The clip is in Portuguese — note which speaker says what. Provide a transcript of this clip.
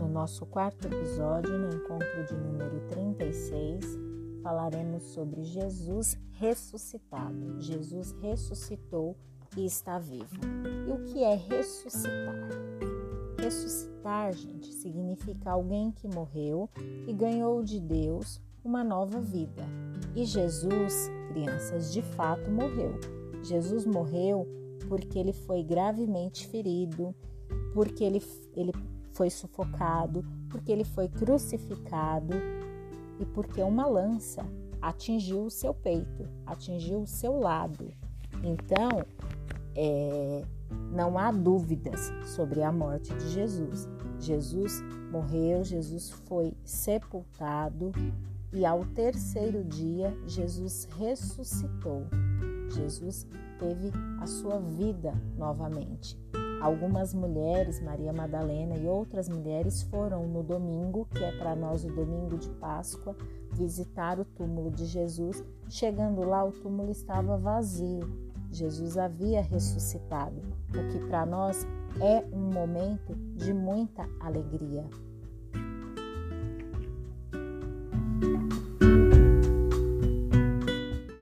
Speaker 1: nosso quarto episódio, no encontro de número 36, falaremos sobre Jesus ressuscitado. Jesus ressuscitou e está vivo. E o que é ressuscitar? Ressuscitar, gente, significa alguém que morreu e ganhou de Deus uma nova vida. E Jesus, crianças, de fato morreu. Jesus morreu porque ele foi gravemente ferido, porque ele, ele foi sufocado, porque ele foi crucificado e porque uma lança atingiu o seu peito, atingiu o seu lado. Então, é, não há dúvidas sobre a morte de Jesus. Jesus morreu, Jesus foi sepultado e ao terceiro dia Jesus ressuscitou. Jesus teve a sua vida novamente. Algumas mulheres, Maria Madalena e outras mulheres, foram no domingo, que é para nós o domingo de Páscoa, visitar o túmulo de Jesus. Chegando lá, o túmulo estava vazio. Jesus havia ressuscitado, o que para nós é um momento de muita alegria.